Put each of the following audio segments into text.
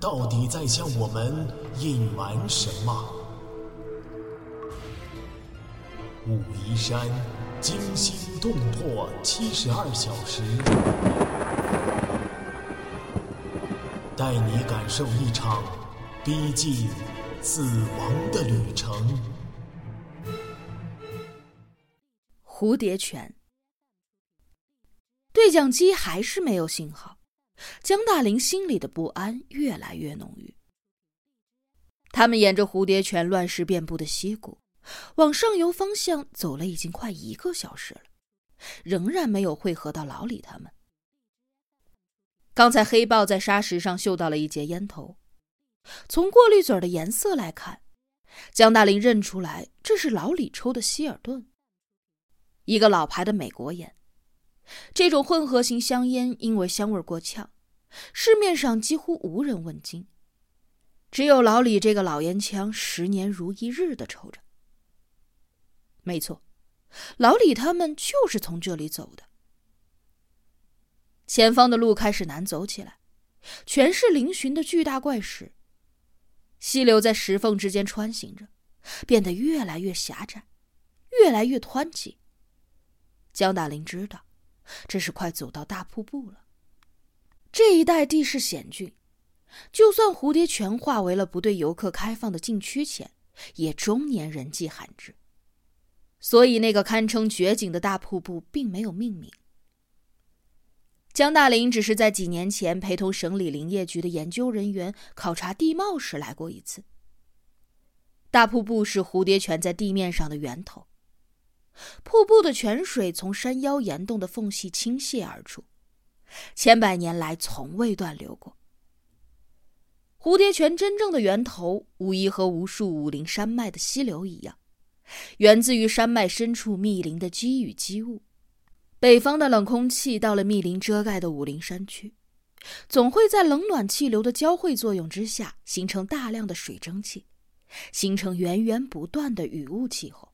到底在向我们隐瞒什么？武夷山惊心动魄七十二小时，带你感受一场逼近死亡的旅程。蝴蝶泉，对讲机还是没有信号。江大林心里的不安越来越浓郁。他们沿着蝴蝶泉乱石遍布的溪谷，往上游方向走了已经快一个小时了，仍然没有汇合到老李他们。刚才黑豹在沙石上嗅到了一截烟头，从过滤嘴的颜色来看，江大林认出来这是老李抽的希尔顿，一个老牌的美国烟。这种混合型香烟因为香味过呛，市面上几乎无人问津。只有老李这个老烟枪十年如一日的抽着。没错，老李他们就是从这里走的。前方的路开始难走起来，全是嶙峋的巨大怪石。溪流在石缝之间穿行着，变得越来越狭窄，越来越湍急。江大林知道。这是快走到大瀑布了。这一带地势险峻，就算蝴蝶泉化为了不对游客开放的禁区前，也终年人迹罕至。所以，那个堪称绝景的大瀑布并没有命名。江大林只是在几年前陪同省里林业局的研究人员考察地貌时来过一次。大瀑布是蝴蝶泉在地面上的源头。瀑布的泉水从山腰岩洞的缝隙倾泻而出，千百年来从未断流过。蝴蝶泉真正的源头，无疑和无数武陵山脉的溪流一样，源自于山脉深处密林的积雨积雾。北方的冷空气到了密林遮盖的武陵山区，总会在冷暖气流的交汇作用之下，形成大量的水蒸气，形成源源不断的雨雾气候。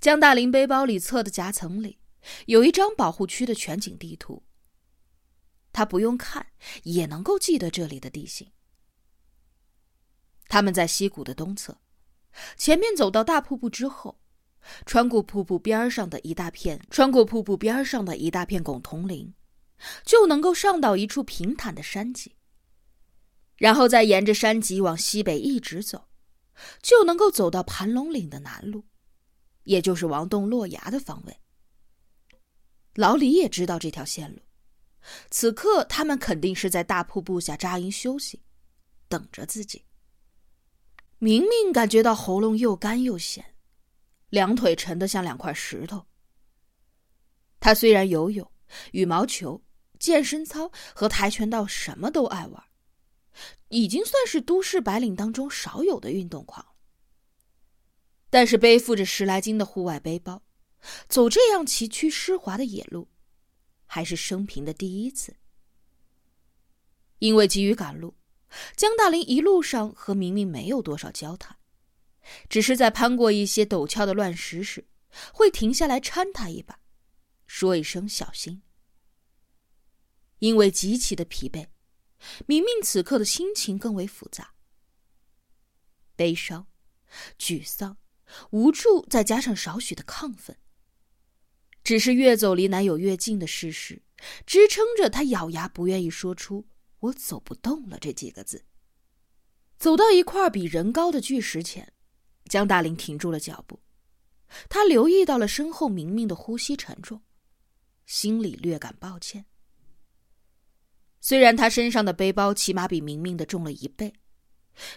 江大林背包里侧的夹层里，有一张保护区的全景地图。他不用看也能够记得这里的地形。他们在溪谷的东侧，前面走到大瀑布之后，穿过瀑布边上的一大片，穿过瀑布边上的一大片拱桐林，就能够上到一处平坦的山脊。然后再沿着山脊往西北一直走，就能够走到盘龙岭的南麓。也就是王洞落崖的方位。老李也知道这条线路，此刻他们肯定是在大瀑布下扎营休息，等着自己。明明感觉到喉咙又干又咸，两腿沉得像两块石头。他虽然游泳、羽毛球、健身操和跆拳道什么都爱玩，已经算是都市白领当中少有的运动狂。但是背负着十来斤的户外背包，走这样崎岖湿滑的野路，还是生平的第一次。因为急于赶路，江大林一路上和明明没有多少交谈，只是在攀过一些陡峭的乱石时，会停下来搀他一把，说一声小心。因为极其的疲惫，明明此刻的心情更为复杂，悲伤、沮丧。无助，再加上少许的亢奋，只是越走离男友越近的事实，支撑着他咬牙不愿意说出“我走不动了”这几个字。走到一块比人高的巨石前，江大林停住了脚步，他留意到了身后明明的呼吸沉重，心里略感抱歉。虽然他身上的背包起码比明明的重了一倍，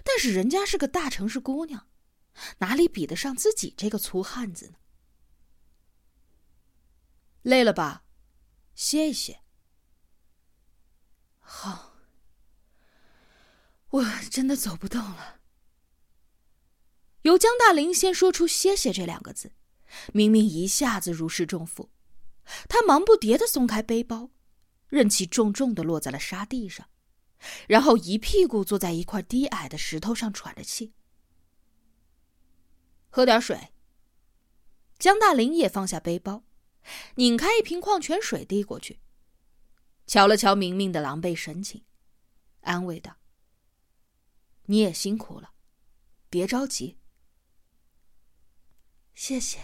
但是人家是个大城市姑娘。哪里比得上自己这个粗汉子呢？累了吧，歇一歇。好，我真的走不动了。由江大林先说出“歇歇”这两个字，明明一下子如释重负。他忙不迭的松开背包，任其重重的落在了沙地上，然后一屁股坐在一块低矮的石头上喘着气。喝点水。江大林也放下背包，拧开一瓶矿泉水递过去，瞧了瞧明明的狼狈神情，安慰道：“你也辛苦了，别着急。”谢谢。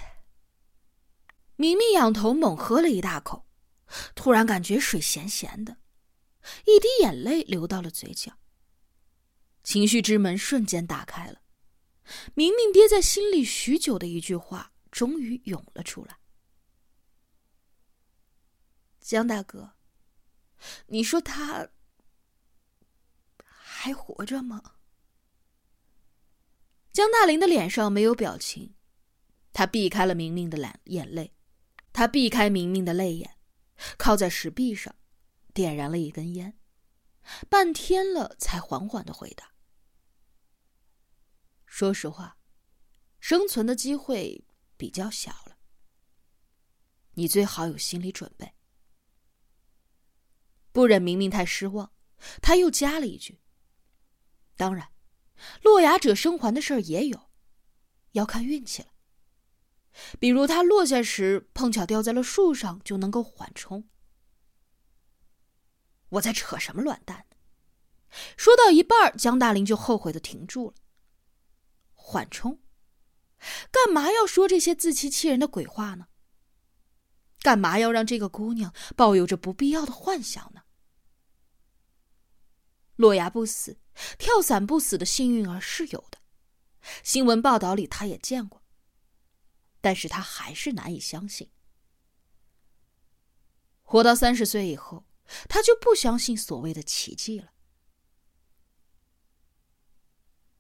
明明仰头猛喝了一大口，突然感觉水咸咸的，一滴眼泪流到了嘴角。情绪之门瞬间打开了，明明憋在心里许久的一句话。终于涌了出来。江大哥，你说他还活着吗？江大林的脸上没有表情，他避开了明明的眼眼泪，他避开明明的泪眼，靠在石壁上，点燃了一根烟，半天了才缓缓的回答：“说实话，生存的机会。”比较小了，你最好有心理准备。不忍明明太失望，他又加了一句：“当然，落崖者生还的事儿也有，要看运气了。比如他落下时碰巧掉在了树上，就能够缓冲。”我在扯什么卵蛋？说到一半，江大林就后悔的停住了。缓冲。干嘛要说这些自欺欺人的鬼话呢？干嘛要让这个姑娘抱有着不必要的幻想呢？落崖不死，跳伞不死的幸运儿是有的，新闻报道里他也见过，但是他还是难以相信。活到三十岁以后，他就不相信所谓的奇迹了。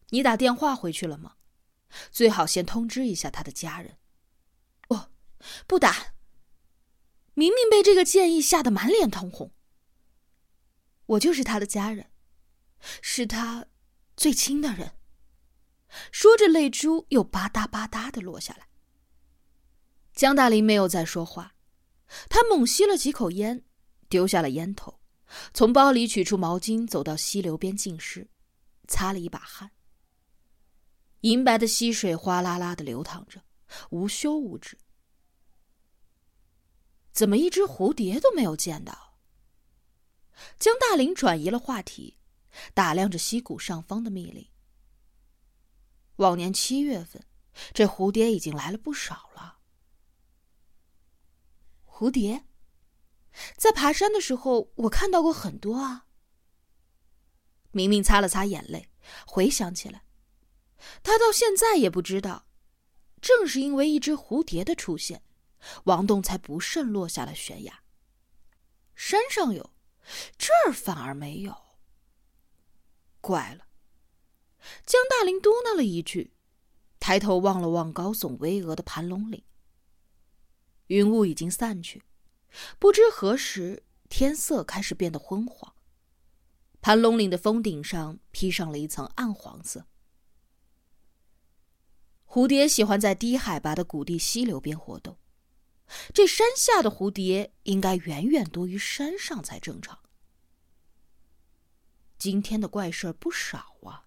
你打电话回去了吗？最好先通知一下他的家人。不，不打。明明被这个建议吓得满脸通红。我就是他的家人，是他最亲的人。说着，泪珠又吧嗒吧嗒的落下来。江大林没有再说话，他猛吸了几口烟，丢下了烟头，从包里取出毛巾，走到溪流边浸湿，擦了一把汗。银白的溪水哗啦啦的流淌着，无休无止。怎么一只蝴蝶都没有见到？江大林转移了话题，打量着溪谷上方的密林。往年七月份，这蝴蝶已经来了不少了。蝴蝶，在爬山的时候我看到过很多啊。明明擦了擦眼泪，回想起来。他到现在也不知道，正是因为一只蝴蝶的出现，王栋才不慎落下了悬崖。山上有，这儿反而没有。怪了，江大林嘟囔了一句，抬头望了望高耸巍峨的盘龙岭。云雾已经散去，不知何时天色开始变得昏黄，盘龙岭的峰顶上披上了一层暗黄色。蝴蝶喜欢在低海拔的谷地溪流边活动，这山下的蝴蝶应该远远多于山上才正常。今天的怪事儿不少啊。